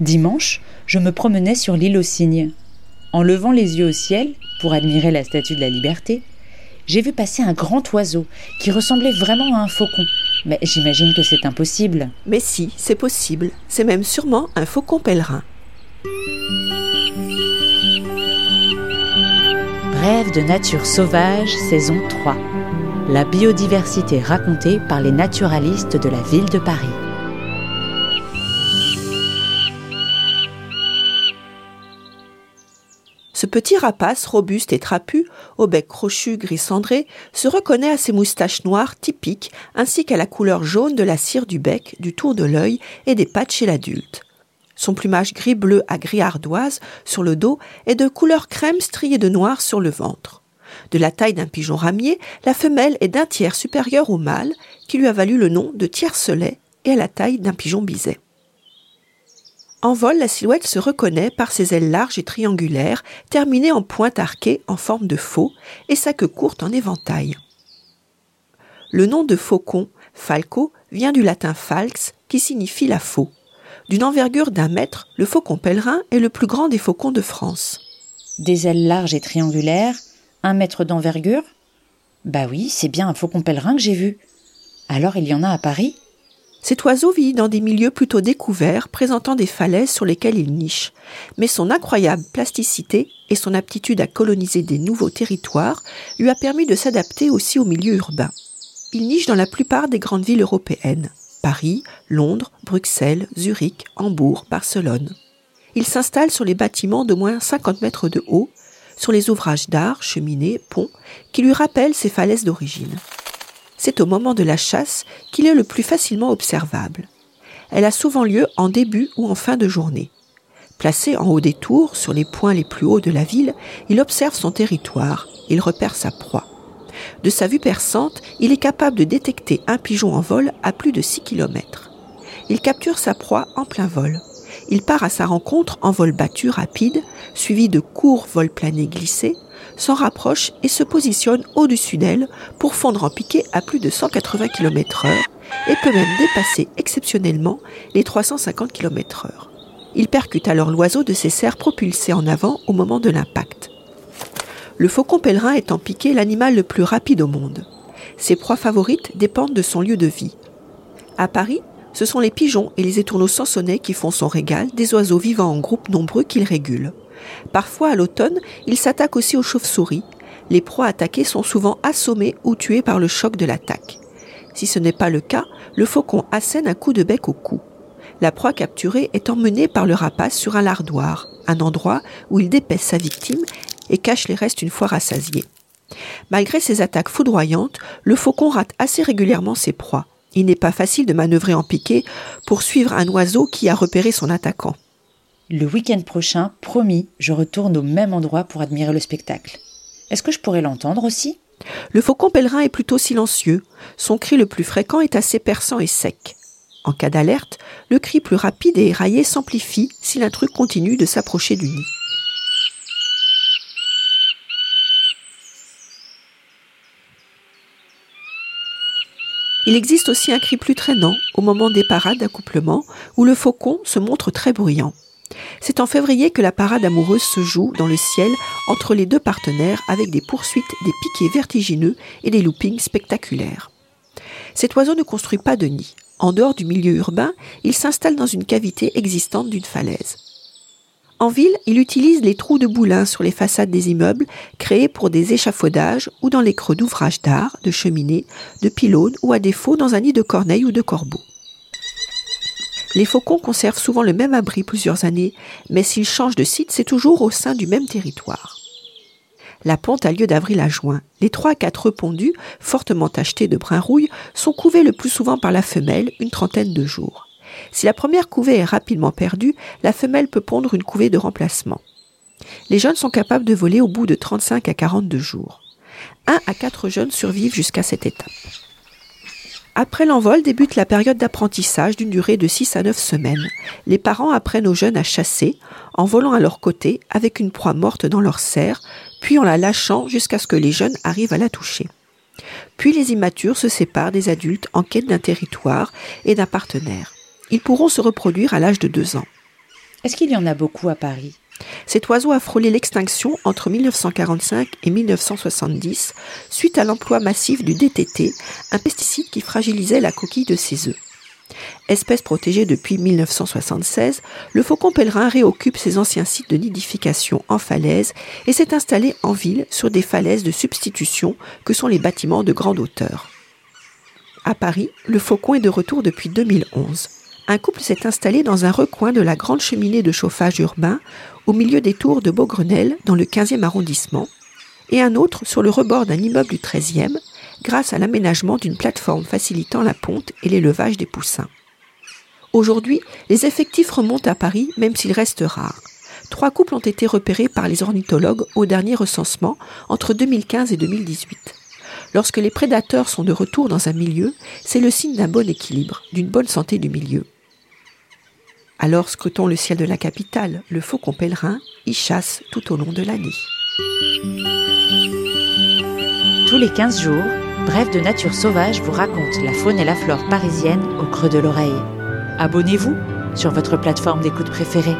Dimanche, je me promenais sur l'île aux cygnes. En levant les yeux au ciel, pour admirer la statue de la liberté, j'ai vu passer un grand oiseau qui ressemblait vraiment à un faucon. Mais j'imagine que c'est impossible. Mais si, c'est possible. C'est même sûrement un faucon pèlerin. Rêve de nature sauvage, saison 3. La biodiversité racontée par les naturalistes de la ville de Paris. Petit rapace robuste et trapu, au bec crochu gris cendré, se reconnaît à ses moustaches noires typiques ainsi qu'à la couleur jaune de la cire du bec, du tour de l'œil et des pattes chez l'adulte. Son plumage gris-bleu à gris ardoise sur le dos est de couleur crème striée de noir sur le ventre. De la taille d'un pigeon ramier, la femelle est d'un tiers supérieure au mâle, qui lui a valu le nom de tiercelet et à la taille d'un pigeon biset. En vol, la silhouette se reconnaît par ses ailes larges et triangulaires, terminées en pointe arquée en forme de faux, et sa queue courte en éventail. Le nom de faucon, falco, vient du latin falx, qui signifie la faux. D'une envergure d'un mètre, le faucon pèlerin est le plus grand des faucons de France. Des ailes larges et triangulaires, un mètre d'envergure? Bah oui, c'est bien un faucon pèlerin que j'ai vu. Alors il y en a à Paris? Cet oiseau vit dans des milieux plutôt découverts, présentant des falaises sur lesquelles il niche. Mais son incroyable plasticité et son aptitude à coloniser des nouveaux territoires lui a permis de s'adapter aussi au milieu urbain. Il niche dans la plupart des grandes villes européennes. Paris, Londres, Bruxelles, Zurich, Hambourg, Barcelone. Il s'installe sur les bâtiments d'au moins 50 mètres de haut, sur les ouvrages d'art, cheminées, ponts, qui lui rappellent ses falaises d'origine c'est au moment de la chasse qu'il est le plus facilement observable. Elle a souvent lieu en début ou en fin de journée. Placé en haut des tours, sur les points les plus hauts de la ville, il observe son territoire, il repère sa proie. De sa vue perçante, il est capable de détecter un pigeon en vol à plus de 6 km. Il capture sa proie en plein vol. Il part à sa rencontre en vol battu rapide, suivi de courts vols planés glissés, s'en rapproche et se positionne au-dessus d'elle pour fondre en piqué à plus de 180 km/h et peut même dépasser exceptionnellement les 350 km/h. Il percute alors l'oiseau de ses serres propulsées en avant au moment de l'impact. Le faucon pèlerin est en piqué l'animal le plus rapide au monde. Ses proies favorites dépendent de son lieu de vie. À Paris, ce sont les pigeons et les étourneaux sansonnets qui font son régal des oiseaux vivant en groupes nombreux qu'il régule. Parfois, à l'automne, il s'attaque aussi aux chauves-souris. Les proies attaquées sont souvent assommées ou tuées par le choc de l'attaque. Si ce n'est pas le cas, le faucon assène un coup de bec au cou. La proie capturée est emmenée par le rapace sur un lardoir, un endroit où il dépaisse sa victime et cache les restes une fois rassasié. Malgré ses attaques foudroyantes, le faucon rate assez régulièrement ses proies. Il n'est pas facile de manœuvrer en piqué pour suivre un oiseau qui a repéré son attaquant. Le week-end prochain, promis, je retourne au même endroit pour admirer le spectacle. Est-ce que je pourrais l'entendre aussi? Le faucon pèlerin est plutôt silencieux. Son cri le plus fréquent est assez perçant et sec. En cas d'alerte, le cri plus rapide et éraillé s'amplifie si l'intrus continue de s'approcher du nid. Il existe aussi un cri plus traînant au moment des parades d'accouplement où le faucon se montre très bruyant. C'est en février que la parade amoureuse se joue dans le ciel entre les deux partenaires avec des poursuites, des piquets vertigineux et des loopings spectaculaires. Cet oiseau ne construit pas de nid. En dehors du milieu urbain, il s'installe dans une cavité existante d'une falaise. En ville, il utilise les trous de boulins sur les façades des immeubles créés pour des échafaudages ou dans les creux d'ouvrages d'art, de cheminées, de pylônes ou à défaut dans un nid de corneilles ou de corbeaux. Les faucons conservent souvent le même abri plusieurs années, mais s'ils changent de site, c'est toujours au sein du même territoire. La ponte a lieu d'avril à juin. Les trois à quatre pondus, fortement tachetés de brun rouille, sont couvés le plus souvent par la femelle, une trentaine de jours. Si la première couvée est rapidement perdue, la femelle peut pondre une couvée de remplacement. Les jeunes sont capables de voler au bout de 35 à 42 jours. Un à quatre jeunes survivent jusqu'à cette étape. Après l'envol débute la période d'apprentissage d'une durée de 6 à 9 semaines. Les parents apprennent aux jeunes à chasser en volant à leur côté avec une proie morte dans leur serre, puis en la lâchant jusqu'à ce que les jeunes arrivent à la toucher. Puis les immatures se séparent des adultes en quête d'un territoire et d'un partenaire. Ils pourront se reproduire à l'âge de 2 ans. Est-ce qu'il y en a beaucoup à Paris? Cet oiseau a frôlé l'extinction entre 1945 et 1970 suite à l'emploi massif du DTT, un pesticide qui fragilisait la coquille de ses œufs. Espèce protégée depuis 1976, le faucon pèlerin réoccupe ses anciens sites de nidification en falaise et s'est installé en ville sur des falaises de substitution que sont les bâtiments de grande hauteur. À Paris, le faucon est de retour depuis 2011 un couple s'est installé dans un recoin de la grande cheminée de chauffage urbain au milieu des tours de Beaugrenelle dans le 15e arrondissement, et un autre sur le rebord d'un immeuble du 13e grâce à l'aménagement d'une plateforme facilitant la ponte et l'élevage des poussins. Aujourd'hui, les effectifs remontent à Paris même s'ils restent rares. Trois couples ont été repérés par les ornithologues au dernier recensement entre 2015 et 2018. Lorsque les prédateurs sont de retour dans un milieu, c'est le signe d'un bon équilibre, d'une bonne santé du milieu. Alors scrutons le ciel de la capitale, le faucon pèlerin y chasse tout au long de l'année. Tous les 15 jours, Bref de Nature Sauvage vous raconte la faune et la flore parisienne au creux de l'oreille. Abonnez-vous sur votre plateforme d'écoute préférée.